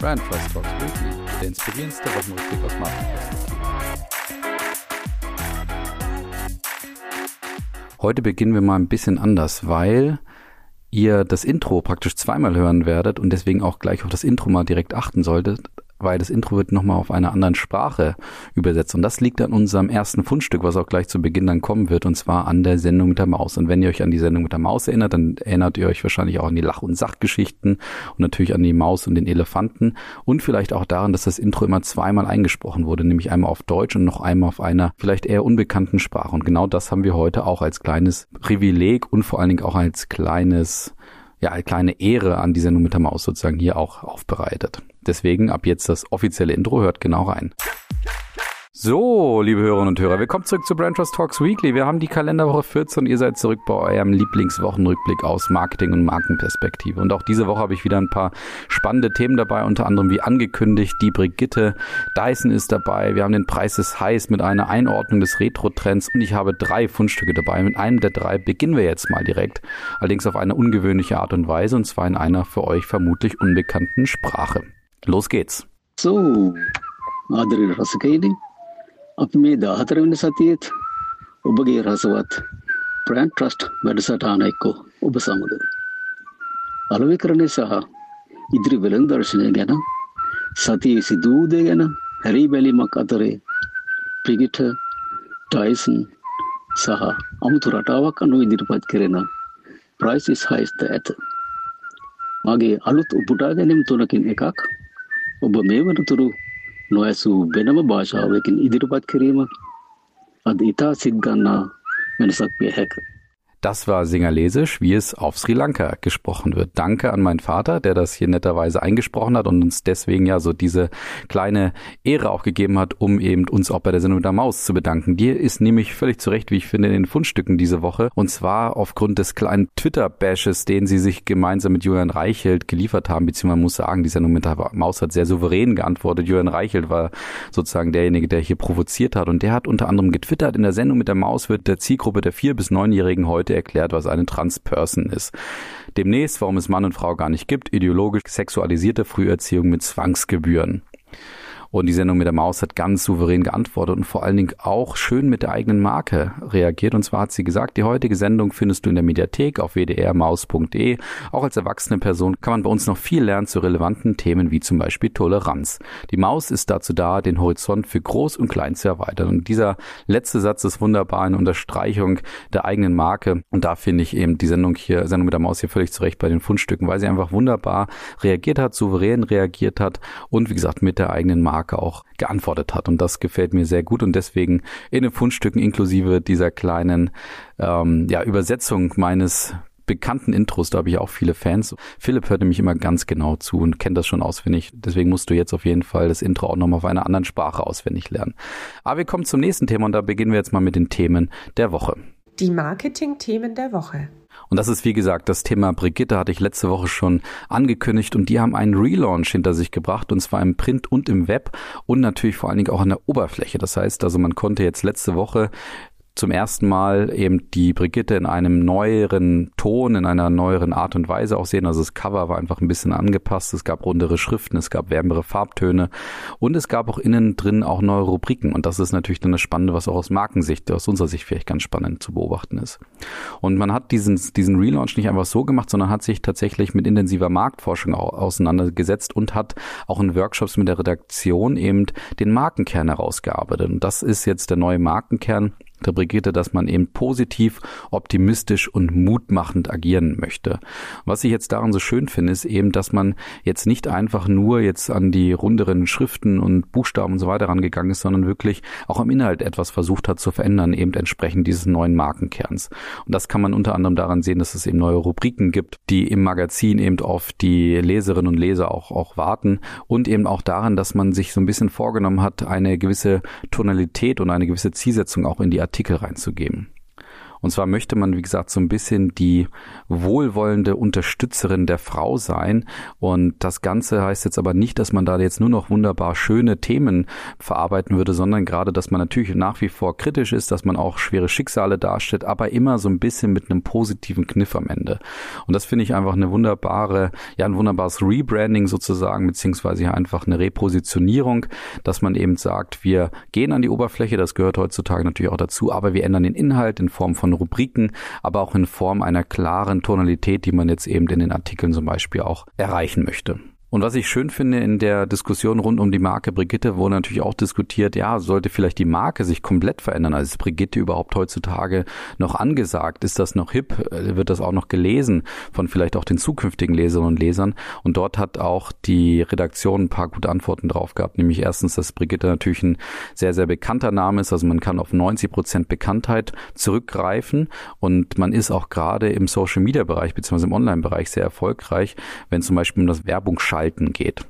Brand Trust Talks Weekly, der inspirierendste Wochenrückblick aus Markenperspektive. Heute beginnen wir mal ein bisschen anders, weil ihr das Intro praktisch zweimal hören werdet und deswegen auch gleich auf das Intro mal direkt achten solltet weil das Intro wird nochmal auf einer anderen Sprache übersetzt. Und das liegt an unserem ersten Fundstück, was auch gleich zu Beginn dann kommen wird, und zwar an der Sendung mit der Maus. Und wenn ihr euch an die Sendung mit der Maus erinnert, dann erinnert ihr euch wahrscheinlich auch an die Lach- und Sachgeschichten und natürlich an die Maus und den Elefanten und vielleicht auch daran, dass das Intro immer zweimal eingesprochen wurde, nämlich einmal auf Deutsch und noch einmal auf einer vielleicht eher unbekannten Sprache. Und genau das haben wir heute auch als kleines Privileg und vor allen Dingen auch als kleines ja, eine kleine Ehre an die Sendung mit der Maus sozusagen hier auch aufbereitet. Deswegen ab jetzt das offizielle Intro, hört genau rein. So, liebe Hörerinnen und Hörer, willkommen zurück zu Brand Trust Talks Weekly. Wir haben die Kalenderwoche 14 und ihr seid zurück bei eurem Lieblingswochenrückblick aus Marketing und Markenperspektive. Und auch diese Woche habe ich wieder ein paar spannende Themen dabei, unter anderem wie angekündigt, die Brigitte Dyson ist dabei. Wir haben den Preis ist heiß mit einer Einordnung des Retro-Trends und ich habe drei Fundstücke dabei. Mit einem der drei beginnen wir jetzt mal direkt, allerdings auf eine ungewöhnliche Art und Weise und zwar in einer für euch vermutlich unbekannten Sprache. Los geht's. So, ආදරේ රසකයිනි අපි මේ 14 වෙනි සතියේත් ඔබගේ රසවත් brand trust වැඩසටහන එක්ක ඔබ සමග අලුවිකරණය සහ ඉදිරි වෙළඳ දර්ශනය ගැන සතියේ සිදු වූ දේ ගැන හැරී බැලීමක් අතරේ ප්‍රිගිට ටයිසන් සහ අමුතු රටාවක් අනුව ඉදිරිපත් කෙරෙන ප්‍රයිසිස් හයිස්ත ඇත මගේ අලුත් උපුටා ගැනීම් තුනකින් එකක් ඔබ මේ වනතුරු නොඇසූ වෙනම භාෂාවකින් ඉදිරිපත් කිරීම අද ඉතා සිත්ගන්නා වෙනසක් විය හැක. Das war Singalesisch, wie es auf Sri Lanka gesprochen wird. Danke an meinen Vater, der das hier netterweise eingesprochen hat und uns deswegen ja so diese kleine Ehre auch gegeben hat, um eben uns auch bei der Sendung der Maus zu bedanken. Die ist nämlich völlig zu Recht, wie ich finde, in den Fundstücken diese Woche. Und zwar aufgrund des kleinen Twitter-Bashes, den sie sich gemeinsam mit Julian Reichelt geliefert haben, beziehungsweise man muss sagen, die Sendung mit der Maus hat sehr souverän geantwortet. Julian Reichelt war sozusagen derjenige, der hier provoziert hat. Und der hat unter anderem getwittert, in der Sendung mit der Maus wird der Zielgruppe der vier bis neunjährigen heute heute erklärt, was eine Transperson ist. Demnächst, warum es Mann und Frau gar nicht gibt, ideologisch sexualisierte Früherziehung mit Zwangsgebühren. Und die Sendung mit der Maus hat ganz souverän geantwortet und vor allen Dingen auch schön mit der eigenen Marke reagiert. Und zwar hat sie gesagt, die heutige Sendung findest du in der Mediathek auf wdrmaus.de. Auch als erwachsene Person kann man bei uns noch viel lernen zu relevanten Themen wie zum Beispiel Toleranz. Die Maus ist dazu da, den Horizont für Groß und Klein zu erweitern. Und dieser letzte Satz ist wunderbar eine Unterstreichung der eigenen Marke. Und da finde ich eben die Sendung hier, Sendung mit der Maus hier völlig zurecht bei den Fundstücken, weil sie einfach wunderbar reagiert hat, souverän reagiert hat und wie gesagt mit der eigenen Marke Marke auch geantwortet hat. Und das gefällt mir sehr gut und deswegen in den Fundstücken inklusive dieser kleinen ähm, ja, Übersetzung meines bekannten Intros, da habe ich auch viele Fans. Philipp hört nämlich immer ganz genau zu und kennt das schon auswendig. Deswegen musst du jetzt auf jeden Fall das Intro auch nochmal auf einer anderen Sprache auswendig lernen. Aber wir kommen zum nächsten Thema und da beginnen wir jetzt mal mit den Themen der Woche. Die Marketing-Themen der Woche. Und das ist, wie gesagt, das Thema Brigitte hatte ich letzte Woche schon angekündigt und die haben einen Relaunch hinter sich gebracht und zwar im Print und im Web und natürlich vor allen Dingen auch an der Oberfläche. Das heißt also, man konnte jetzt letzte Woche zum ersten Mal eben die Brigitte in einem neueren Ton, in einer neueren Art und Weise auch sehen. Also das Cover war einfach ein bisschen angepasst. Es gab rundere Schriften, es gab wärmere Farbtöne und es gab auch innen drin auch neue Rubriken. Und das ist natürlich dann das Spannende, was auch aus Markensicht, aus unserer Sicht vielleicht ganz spannend zu beobachten ist. Und man hat diesen, diesen Relaunch nicht einfach so gemacht, sondern hat sich tatsächlich mit intensiver Marktforschung auseinandergesetzt und hat auch in Workshops mit der Redaktion eben den Markenkern herausgearbeitet. Und das ist jetzt der neue Markenkern der Brigitte, dass man eben positiv, optimistisch und mutmachend agieren möchte. Was ich jetzt daran so schön finde, ist eben, dass man jetzt nicht einfach nur jetzt an die runderen Schriften und Buchstaben und so weiter rangegangen ist, sondern wirklich auch im Inhalt etwas versucht hat zu verändern, eben entsprechend dieses neuen Markenkerns. Und das kann man unter anderem daran sehen, dass es eben neue Rubriken gibt, die im Magazin eben auf die Leserinnen und Leser auch, auch warten und eben auch daran, dass man sich so ein bisschen vorgenommen hat, eine gewisse Tonalität und eine gewisse Zielsetzung auch in die Artikel reinzugeben. Und zwar möchte man, wie gesagt, so ein bisschen die wohlwollende Unterstützerin der Frau sein. Und das Ganze heißt jetzt aber nicht, dass man da jetzt nur noch wunderbar schöne Themen verarbeiten würde, sondern gerade, dass man natürlich nach wie vor kritisch ist, dass man auch schwere Schicksale darstellt, aber immer so ein bisschen mit einem positiven Kniff am Ende. Und das finde ich einfach eine wunderbare, ja, ein wunderbares Rebranding sozusagen, beziehungsweise einfach eine Repositionierung, dass man eben sagt, wir gehen an die Oberfläche, das gehört heutzutage natürlich auch dazu, aber wir ändern den Inhalt in Form von Rubriken, aber auch in Form einer klaren Tonalität, die man jetzt eben in den Artikeln zum Beispiel auch erreichen möchte. Und was ich schön finde in der Diskussion rund um die Marke Brigitte, wurde natürlich auch diskutiert, ja, sollte vielleicht die Marke sich komplett verändern? Also ist Brigitte überhaupt heutzutage noch angesagt? Ist das noch hip? Äh, wird das auch noch gelesen von vielleicht auch den zukünftigen Leserinnen und Lesern? Und dort hat auch die Redaktion ein paar gute Antworten drauf gehabt. Nämlich erstens, dass Brigitte natürlich ein sehr, sehr bekannter Name ist. Also man kann auf 90 Prozent Bekanntheit zurückgreifen. Und man ist auch gerade im Social Media Bereich beziehungsweise im Online Bereich sehr erfolgreich, wenn zum Beispiel um das Werbung Schalten geht.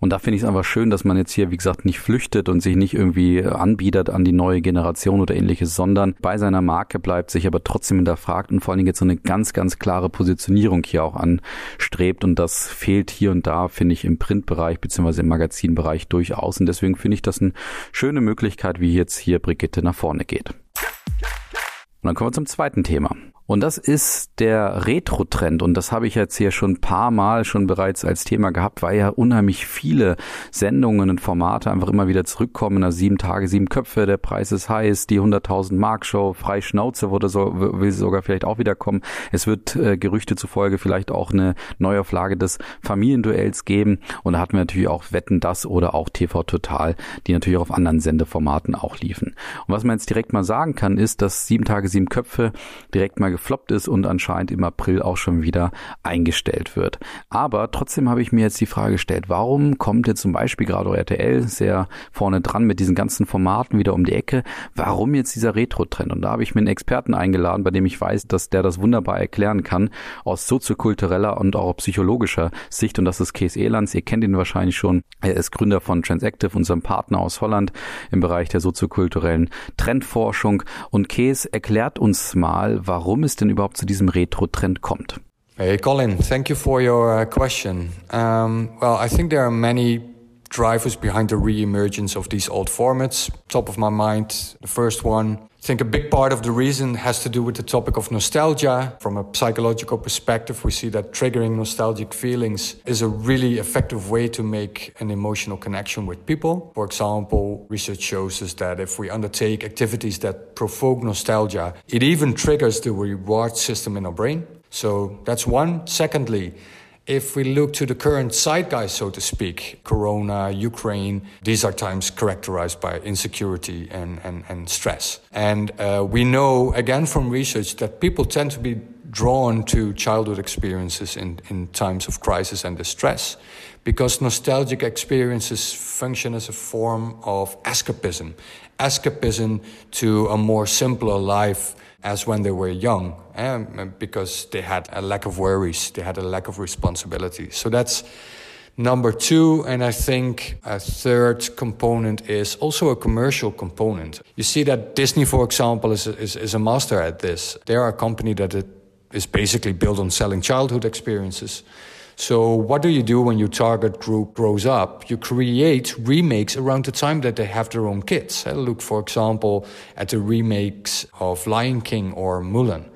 Und da finde ich es einfach schön, dass man jetzt hier, wie gesagt, nicht flüchtet und sich nicht irgendwie anbietet an die neue Generation oder ähnliches, sondern bei seiner Marke bleibt, sich aber trotzdem hinterfragt und vor allen Dingen jetzt so eine ganz, ganz klare Positionierung hier auch anstrebt. Und das fehlt hier und da, finde ich, im Printbereich beziehungsweise im Magazinbereich durchaus. Und deswegen finde ich das eine schöne Möglichkeit, wie jetzt hier Brigitte nach vorne geht. Und dann kommen wir zum zweiten Thema. Und das ist der Retro-Trend. Und das habe ich jetzt hier schon ein paar Mal schon bereits als Thema gehabt, weil ja unheimlich viele Sendungen und Formate einfach immer wieder zurückkommen. Na, sieben Tage, sieben Köpfe, der Preis ist heiß, die 100.000 Mark Show, frei Schnauze wurde so, will sogar vielleicht auch wieder kommen. Es wird äh, Gerüchte zufolge vielleicht auch eine Neuauflage des Familienduells geben. Und da hatten wir natürlich auch Wetten das oder auch TV Total, die natürlich auch auf anderen Sendeformaten auch liefen. Und was man jetzt direkt mal sagen kann, ist, dass sieben Tage, sieben Köpfe direkt mal gefloppt ist und anscheinend im April auch schon wieder eingestellt wird. Aber trotzdem habe ich mir jetzt die Frage gestellt, warum kommt jetzt zum Beispiel gerade RTL sehr vorne dran mit diesen ganzen Formaten wieder um die Ecke? Warum jetzt dieser Retro-Trend? Und da habe ich mir einen Experten eingeladen, bei dem ich weiß, dass der das wunderbar erklären kann aus soziokultureller und auch psychologischer Sicht. Und das ist Kees Elands. Ihr kennt ihn wahrscheinlich schon. Er ist Gründer von Transactive, unserem Partner aus Holland im Bereich der soziokulturellen Trendforschung. Und Kees erklärt uns mal, warum es denn überhaupt zu diesem Retro-Trend kommt. Hey Colin, thank you for your uh, question. Um, well, I think there are many drivers behind the re-emergence of these old formats. Top of my mind, the first one. I think a big part of the reason has to do with the topic of nostalgia. From a psychological perspective, we see that triggering nostalgic feelings is a really effective way to make an emotional connection with people. For example, research shows us that if we undertake activities that provoke nostalgia, it even triggers the reward system in our brain. So that's one. Secondly, if we look to the current zeitgeist, so to speak, Corona, Ukraine, these are times characterized by insecurity and, and, and stress. And uh, we know, again, from research, that people tend to be drawn to childhood experiences in, in times of crisis and distress because nostalgic experiences function as a form of escapism, escapism to a more simpler life as when they were young um, because they had a lack of worries, they had a lack of responsibility. So that's number two. And I think a third component is also a commercial component. You see that Disney, for example, is, is, is a master at this. They are a company that is basically built on selling childhood experiences. So, what do you do when your target group grows up? You create remakes around the time that they have their own kids. Eh, look, for example, at the remakes of Lion King or Mulan.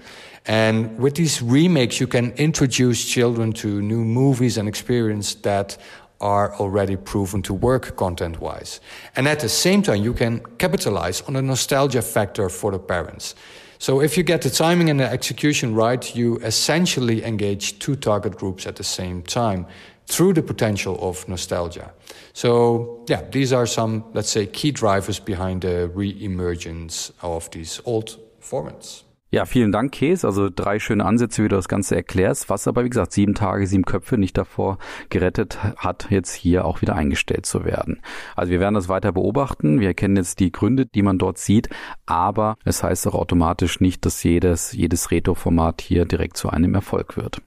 And with these remakes, you can introduce children to new movies and experience that are already proven to work content wise. And at the same time, you can capitalize on the nostalgia factor for the parents. So if you get the timing and the execution right, you essentially engage two target groups at the same time through the potential of nostalgia. So yeah, these are some, let's say, key drivers behind the re-emergence of these old formats. Ja, vielen Dank, Käse. Also drei schöne Ansätze, wie du das Ganze erklärst, was aber, wie gesagt, sieben Tage, sieben Köpfe nicht davor gerettet hat, jetzt hier auch wieder eingestellt zu werden. Also wir werden das weiter beobachten. Wir kennen jetzt die Gründe, die man dort sieht, aber es heißt auch automatisch nicht, dass jedes, jedes Retro-Format hier direkt zu einem Erfolg wird.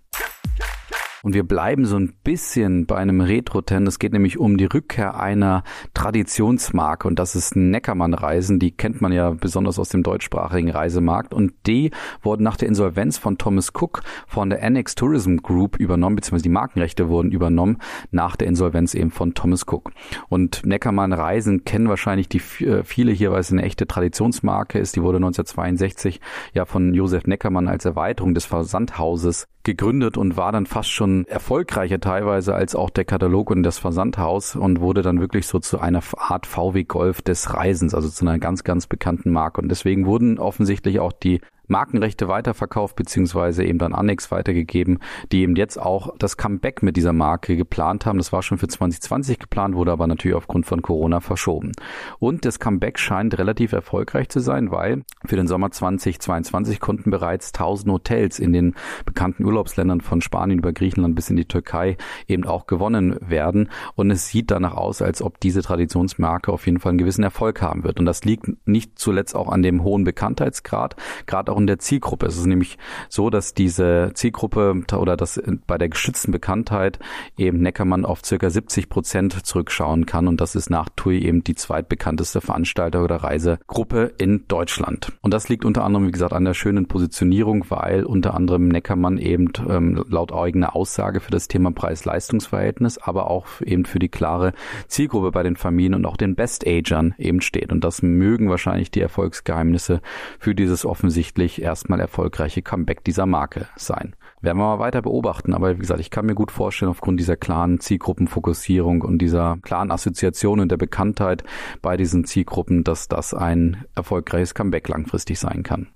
Und wir bleiben so ein bisschen bei einem Retro-Ten. Es geht nämlich um die Rückkehr einer Traditionsmarke und das ist Neckermann-Reisen. Die kennt man ja besonders aus dem deutschsprachigen Reisemarkt und die wurden nach der Insolvenz von Thomas Cook von der Annex Tourism Group übernommen, beziehungsweise die Markenrechte wurden übernommen nach der Insolvenz eben von Thomas Cook. Und Neckermann-Reisen kennen wahrscheinlich die äh, viele hier, weil es eine echte Traditionsmarke ist. Die wurde 1962 ja von Josef Neckermann als Erweiterung des Versandhauses gegründet und war dann fast schon erfolgreicher teilweise als auch der Katalog und das Versandhaus und wurde dann wirklich so zu einer Art VW Golf des Reisens, also zu einer ganz, ganz bekannten Marke. Und deswegen wurden offensichtlich auch die Markenrechte weiterverkauft beziehungsweise eben dann Annex weitergegeben, die eben jetzt auch das Comeback mit dieser Marke geplant haben. Das war schon für 2020 geplant, wurde aber natürlich aufgrund von Corona verschoben. Und das Comeback scheint relativ erfolgreich zu sein, weil für den Sommer 2022 konnten bereits 1000 Hotels in den bekannten Urlaubsländern von Spanien über Griechenland bis in die Türkei eben auch gewonnen werden. Und es sieht danach aus, als ob diese Traditionsmarke auf jeden Fall einen gewissen Erfolg haben wird. Und das liegt nicht zuletzt auch an dem hohen Bekanntheitsgrad, gerade auch in der Zielgruppe. Es ist nämlich so, dass diese Zielgruppe oder dass bei der geschützten Bekanntheit eben Neckermann auf circa 70 Prozent zurückschauen kann und das ist nach TUI eben die zweitbekannteste Veranstalter oder Reisegruppe in Deutschland. Und das liegt unter anderem, wie gesagt, an der schönen Positionierung, weil unter anderem Neckermann eben ähm, laut eigener Aussage für das Thema Preis-Leistungs-Verhältnis, aber auch eben für die klare Zielgruppe bei den Familien und auch den Best-Agern eben steht. Und das mögen wahrscheinlich die Erfolgsgeheimnisse für dieses offensichtlich vermutlich erstmal erfolgreiche Comeback dieser Marke sein. Werden wir mal weiter beobachten, aber wie gesagt, ich kann mir gut vorstellen, aufgrund dieser klaren Zielgruppenfokussierung und dieser klaren Assoziation und der Bekanntheit bei diesen Zielgruppen, dass das ein erfolgreiches Comeback langfristig sein kann.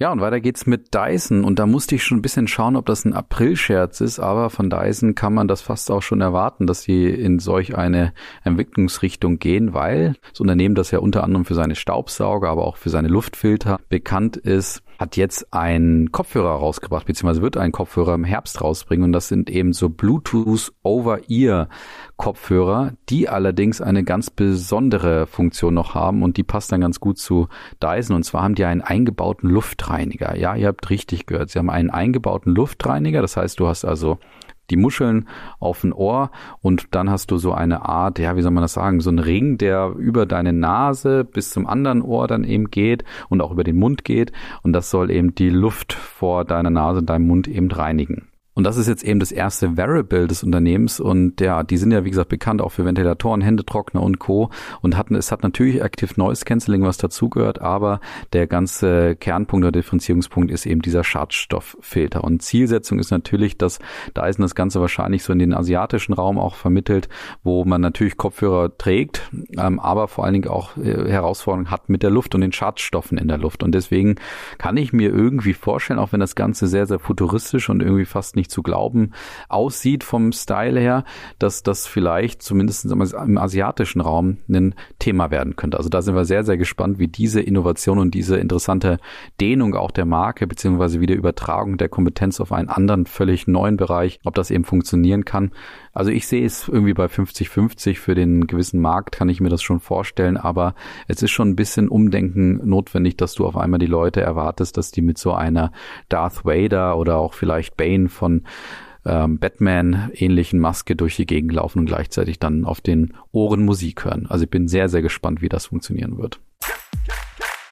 Ja, und weiter geht's mit Dyson. Und da musste ich schon ein bisschen schauen, ob das ein April-Scherz ist. Aber von Dyson kann man das fast auch schon erwarten, dass sie in solch eine Entwicklungsrichtung gehen, weil das Unternehmen, das ja unter anderem für seine Staubsauger, aber auch für seine Luftfilter bekannt ist, hat jetzt einen Kopfhörer rausgebracht, beziehungsweise wird einen Kopfhörer im Herbst rausbringen. Und das sind eben so Bluetooth Over-Ear Kopfhörer, die allerdings eine ganz besondere Funktion noch haben und die passt dann ganz gut zu Dyson. Und zwar haben die einen eingebauten Luftreiniger. Ja, ihr habt richtig gehört. Sie haben einen eingebauten Luftreiniger. Das heißt, du hast also die Muscheln auf ein Ohr und dann hast du so eine Art, ja, wie soll man das sagen, so ein Ring, der über deine Nase bis zum anderen Ohr dann eben geht und auch über den Mund geht und das soll eben die Luft vor deiner Nase, deinem Mund eben reinigen. Und das ist jetzt eben das erste Variable des Unternehmens und ja, die sind ja wie gesagt bekannt auch für Ventilatoren, Händetrockner und Co. und hatten es hat natürlich Active Noise Cancelling, was dazugehört, aber der ganze Kernpunkt oder Differenzierungspunkt ist eben dieser Schadstofffilter. Und Zielsetzung ist natürlich, dass da ist das Ganze wahrscheinlich so in den asiatischen Raum auch vermittelt, wo man natürlich Kopfhörer trägt, ähm, aber vor allen Dingen auch äh, Herausforderungen hat mit der Luft und den Schadstoffen in der Luft. Und deswegen kann ich mir irgendwie vorstellen, auch wenn das Ganze sehr, sehr futuristisch und irgendwie fast nicht zu glauben aussieht vom Style her, dass das vielleicht zumindest im asiatischen Raum ein Thema werden könnte. Also da sind wir sehr, sehr gespannt, wie diese Innovation und diese interessante Dehnung auch der Marke beziehungsweise wieder Übertragung der Kompetenz auf einen anderen völlig neuen Bereich, ob das eben funktionieren kann. Also ich sehe es irgendwie bei 50-50 für den gewissen Markt, kann ich mir das schon vorstellen, aber es ist schon ein bisschen Umdenken notwendig, dass du auf einmal die Leute erwartest, dass die mit so einer Darth Vader oder auch vielleicht Bane von ähm, Batman-ähnlichen Maske durch die Gegend laufen und gleichzeitig dann auf den Ohren Musik hören. Also ich bin sehr, sehr gespannt, wie das funktionieren wird.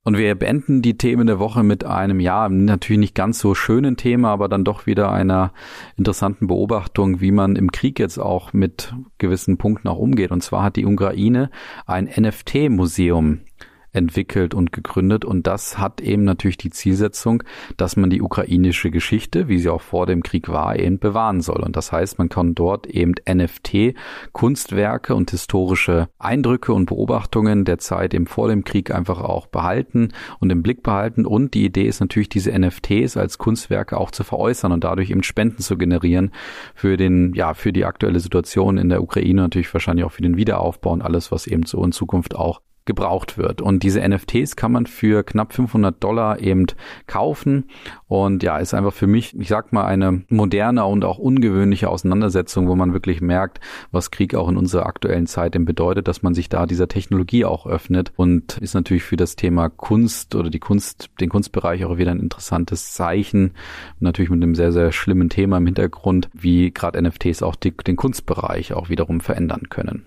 Und wir beenden die Themen der Woche mit einem, ja, natürlich nicht ganz so schönen Thema, aber dann doch wieder einer interessanten Beobachtung, wie man im Krieg jetzt auch mit gewissen Punkten auch umgeht. Und zwar hat die Ukraine ein NFT-Museum entwickelt und gegründet. Und das hat eben natürlich die Zielsetzung, dass man die ukrainische Geschichte, wie sie auch vor dem Krieg war, eben bewahren soll. Und das heißt, man kann dort eben NFT, Kunstwerke und historische Eindrücke und Beobachtungen der Zeit eben vor dem Krieg einfach auch behalten und im Blick behalten. Und die Idee ist natürlich, diese NFTs als Kunstwerke auch zu veräußern und dadurch eben Spenden zu generieren für den, ja, für die aktuelle Situation in der Ukraine, natürlich wahrscheinlich auch für den Wiederaufbau und alles, was eben so in Zukunft auch gebraucht wird. Und diese NFTs kann man für knapp 500 Dollar eben kaufen. Und ja, ist einfach für mich, ich sag mal, eine moderne und auch ungewöhnliche Auseinandersetzung, wo man wirklich merkt, was Krieg auch in unserer aktuellen Zeit eben bedeutet, dass man sich da dieser Technologie auch öffnet und ist natürlich für das Thema Kunst oder die Kunst, den Kunstbereich auch wieder ein interessantes Zeichen. Natürlich mit einem sehr, sehr schlimmen Thema im Hintergrund, wie gerade NFTs auch die, den Kunstbereich auch wiederum verändern können.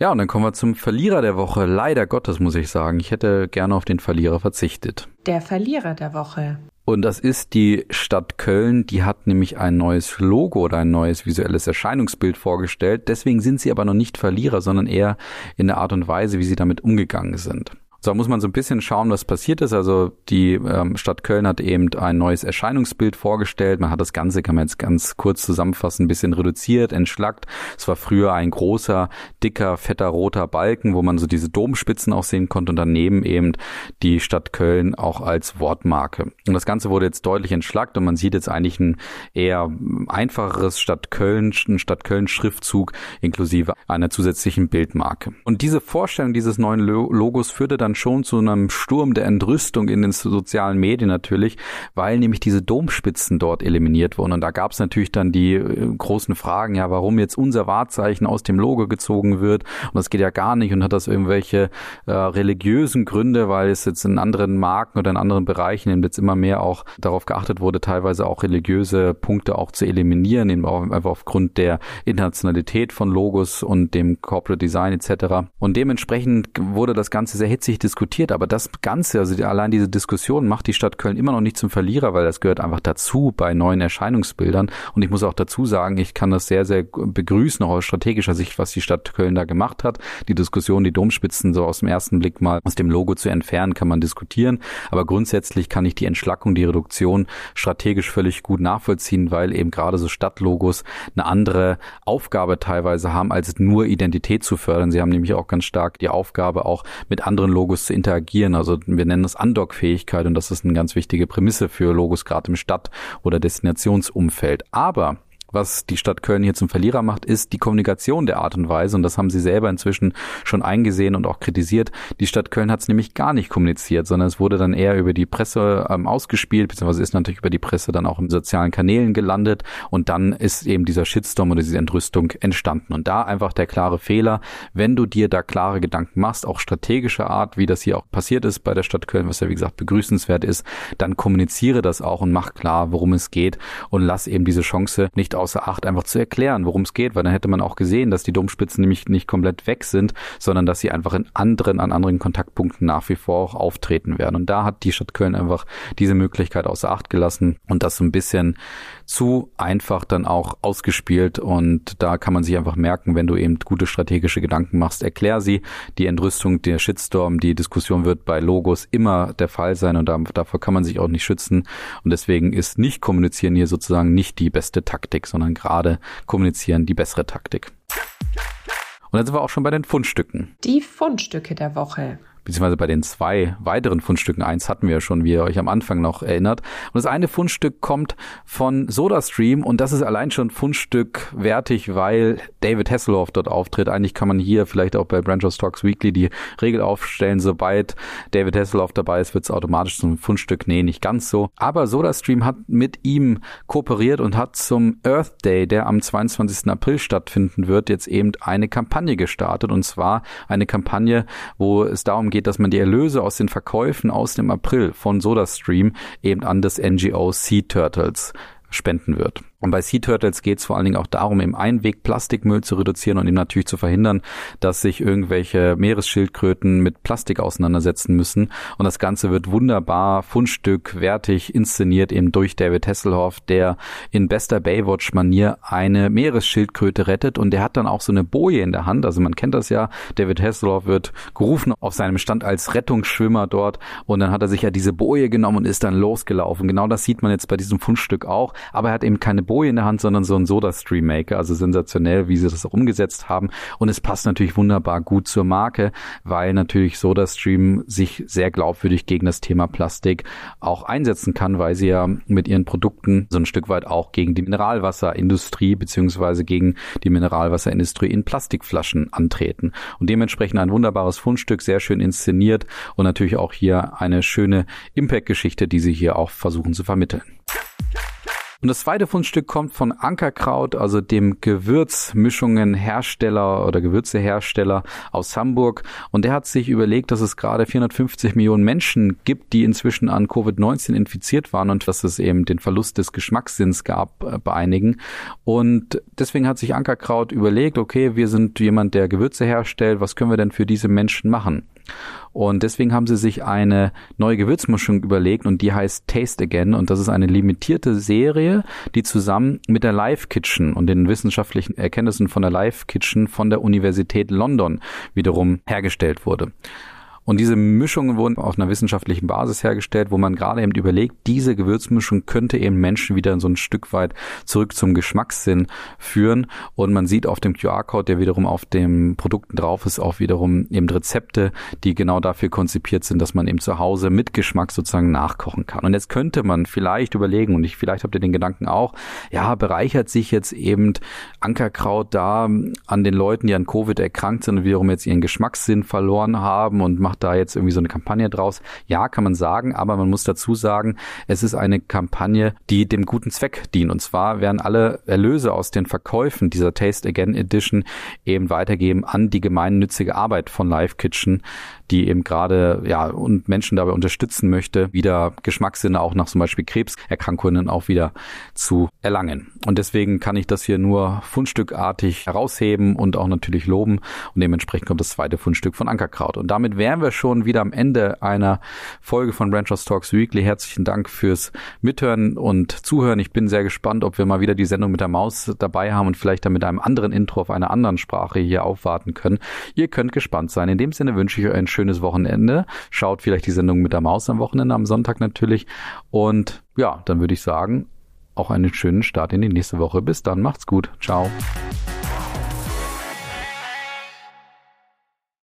Ja, und dann kommen wir zum Verlierer der Woche. Leider Gottes muss ich sagen. Ich hätte gerne auf den Verlierer verzichtet. Der Verlierer der Woche. Und das ist die Stadt Köln. Die hat nämlich ein neues Logo oder ein neues visuelles Erscheinungsbild vorgestellt. Deswegen sind sie aber noch nicht Verlierer, sondern eher in der Art und Weise, wie sie damit umgegangen sind. So muss man so ein bisschen schauen, was passiert ist. Also die ähm, Stadt Köln hat eben ein neues Erscheinungsbild vorgestellt. Man hat das Ganze, kann man jetzt ganz kurz zusammenfassen, ein bisschen reduziert, entschlackt. Es war früher ein großer, dicker, fetter, roter Balken, wo man so diese Domspitzen auch sehen konnte und daneben eben die Stadt Köln auch als Wortmarke. Und das Ganze wurde jetzt deutlich entschlackt und man sieht jetzt eigentlich ein eher einfacheres Stadt Köln, Stadt Köln Schriftzug inklusive einer zusätzlichen Bildmarke. Und diese Vorstellung dieses neuen Logos führte dann dann schon zu einem Sturm der Entrüstung in den sozialen Medien natürlich, weil nämlich diese Domspitzen dort eliminiert wurden. Und da gab es natürlich dann die äh, großen Fragen, ja, warum jetzt unser Wahrzeichen aus dem Logo gezogen wird. Und das geht ja gar nicht und hat das irgendwelche äh, religiösen Gründe, weil es jetzt in anderen Marken oder in anderen Bereichen eben jetzt immer mehr auch darauf geachtet wurde, teilweise auch religiöse Punkte auch zu eliminieren, eben auch einfach aufgrund der Internationalität von Logos und dem Corporate Design etc. Und dementsprechend wurde das Ganze sehr hitzig diskutiert, aber das Ganze, also die, allein diese Diskussion macht die Stadt Köln immer noch nicht zum Verlierer, weil das gehört einfach dazu bei neuen Erscheinungsbildern. Und ich muss auch dazu sagen, ich kann das sehr, sehr begrüßen, auch aus strategischer Sicht, was die Stadt Köln da gemacht hat. Die Diskussion, die Domspitzen so aus dem ersten Blick mal aus dem Logo zu entfernen, kann man diskutieren. Aber grundsätzlich kann ich die Entschlackung, die Reduktion strategisch völlig gut nachvollziehen, weil eben gerade so Stadtlogos eine andere Aufgabe teilweise haben, als nur Identität zu fördern. Sie haben nämlich auch ganz stark die Aufgabe, auch mit anderen Logos Logos zu interagieren. Also wir nennen das Undock-Fähigkeit und das ist eine ganz wichtige Prämisse für Logos gerade im Stadt- oder Destinationsumfeld. Aber was die Stadt Köln hier zum Verlierer macht, ist die Kommunikation der Art und Weise. Und das haben sie selber inzwischen schon eingesehen und auch kritisiert. Die Stadt Köln hat es nämlich gar nicht kommuniziert, sondern es wurde dann eher über die Presse ähm, ausgespielt, beziehungsweise ist natürlich über die Presse dann auch in sozialen Kanälen gelandet. Und dann ist eben dieser Shitstorm oder diese Entrüstung entstanden. Und da einfach der klare Fehler, wenn du dir da klare Gedanken machst, auch strategischer Art, wie das hier auch passiert ist bei der Stadt Köln, was ja wie gesagt begrüßenswert ist, dann kommuniziere das auch und mach klar, worum es geht und lass eben diese Chance nicht außer Acht, einfach zu erklären, worum es geht, weil dann hätte man auch gesehen, dass die Domspitzen nämlich nicht komplett weg sind, sondern dass sie einfach in anderen, an anderen Kontaktpunkten nach wie vor auch auftreten werden. Und da hat die Stadt Köln einfach diese Möglichkeit außer Acht gelassen und das so ein bisschen zu einfach dann auch ausgespielt. Und da kann man sich einfach merken, wenn du eben gute strategische Gedanken machst, erklär sie. Die Entrüstung, der Shitstorm, die Diskussion wird bei Logos immer der Fall sein und davor kann man sich auch nicht schützen. Und deswegen ist nicht kommunizieren hier sozusagen nicht die beste Taktik, sondern gerade kommunizieren die bessere Taktik. Und dann sind wir auch schon bei den Fundstücken. Die Fundstücke der Woche beziehungsweise bei den zwei weiteren Fundstücken, eins hatten wir ja schon, wie ihr euch am Anfang noch erinnert. Und das eine Fundstück kommt von SodaStream und das ist allein schon Fundstück wertig, weil David Hasselhoff dort auftritt. Eigentlich kann man hier vielleicht auch bei Branch of Stocks Weekly die Regel aufstellen, sobald David Hasselhoff dabei ist, wird es automatisch zum Fundstück. Nee, nicht ganz so. Aber SodaStream hat mit ihm kooperiert und hat zum Earth Day, der am 22. April stattfinden wird, jetzt eben eine Kampagne gestartet. Und zwar eine Kampagne, wo es darum geht, dass man die Erlöse aus den Verkäufen aus dem April von SodaStream eben an das NGO Sea Turtles spenden wird. Und bei Sea Turtles geht es vor allen Dingen auch darum, im Einweg Plastikmüll zu reduzieren und ihm natürlich zu verhindern, dass sich irgendwelche Meeresschildkröten mit Plastik auseinandersetzen müssen. Und das Ganze wird wunderbar, Fundstück, wertig inszeniert eben durch David Hasselhoff, der in bester Baywatch-Manier eine Meeresschildkröte rettet. Und der hat dann auch so eine Boje in der Hand. Also man kennt das ja. David Hasselhoff wird gerufen auf seinem Stand als Rettungsschwimmer dort. Und dann hat er sich ja diese Boje genommen und ist dann losgelaufen. Genau das sieht man jetzt bei diesem Fundstück auch. Aber er hat eben keine Boje in der Hand, sondern so ein Soda-Stream Maker. Also sensationell, wie sie das auch umgesetzt haben. Und es passt natürlich wunderbar gut zur Marke, weil natürlich SodaStream sich sehr glaubwürdig gegen das Thema Plastik auch einsetzen kann, weil sie ja mit ihren Produkten so ein Stück weit auch gegen die Mineralwasserindustrie beziehungsweise gegen die Mineralwasserindustrie in Plastikflaschen antreten. Und dementsprechend ein wunderbares Fundstück, sehr schön inszeniert und natürlich auch hier eine schöne Impact-Geschichte, die sie hier auch versuchen zu vermitteln. Und das zweite Fundstück kommt von Ankerkraut, also dem Gewürzmischungenhersteller oder Gewürzehersteller aus Hamburg. Und der hat sich überlegt, dass es gerade 450 Millionen Menschen gibt, die inzwischen an Covid-19 infiziert waren und dass es eben den Verlust des Geschmackssinns gab äh, bei einigen. Und deswegen hat sich Ankerkraut überlegt, okay, wir sind jemand, der Gewürze herstellt, was können wir denn für diese Menschen machen? Und deswegen haben sie sich eine neue Gewürzmischung überlegt und die heißt Taste Again. Und das ist eine limitierte Serie, die zusammen mit der Live Kitchen und den wissenschaftlichen Erkenntnissen von der Live Kitchen von der Universität London wiederum hergestellt wurde. Und diese Mischungen wurden auf einer wissenschaftlichen Basis hergestellt, wo man gerade eben überlegt, diese Gewürzmischung könnte eben Menschen wieder so ein Stück weit zurück zum Geschmackssinn führen. Und man sieht auf dem QR-Code, der wiederum auf den Produkten drauf ist, auch wiederum eben Rezepte, die genau dafür konzipiert sind, dass man eben zu Hause mit Geschmack sozusagen nachkochen kann. Und jetzt könnte man vielleicht überlegen, und ich, vielleicht habt ihr den Gedanken auch, ja, bereichert sich jetzt eben Ankerkraut da an den Leuten, die an Covid erkrankt sind und wiederum jetzt ihren Geschmackssinn verloren haben und macht da jetzt irgendwie so eine Kampagne draus. Ja, kann man sagen, aber man muss dazu sagen, es ist eine Kampagne, die dem guten Zweck dient. Und zwar werden alle Erlöse aus den Verkäufen dieser Taste Again Edition eben weitergeben an die gemeinnützige Arbeit von Live Kitchen, die eben gerade ja und Menschen dabei unterstützen möchte, wieder Geschmackssinne auch nach zum Beispiel Krebserkrankungen auch wieder zu erlangen. Und deswegen kann ich das hier nur fundstückartig herausheben und auch natürlich loben. Und dementsprechend kommt das zweite Fundstück von Ankerkraut. Und damit wären wir schon wieder am Ende einer Folge von Ranchers Talks Weekly. Herzlichen Dank fürs Mithören und Zuhören. Ich bin sehr gespannt, ob wir mal wieder die Sendung mit der Maus dabei haben und vielleicht dann mit einem anderen Intro auf einer anderen Sprache hier aufwarten können. Ihr könnt gespannt sein. In dem Sinne wünsche ich euch einen schönen schönes Wochenende. Schaut vielleicht die Sendung mit der Maus am Wochenende, am Sonntag natürlich. Und ja, dann würde ich sagen, auch einen schönen Start in die nächste Woche. Bis dann, macht's gut. Ciao.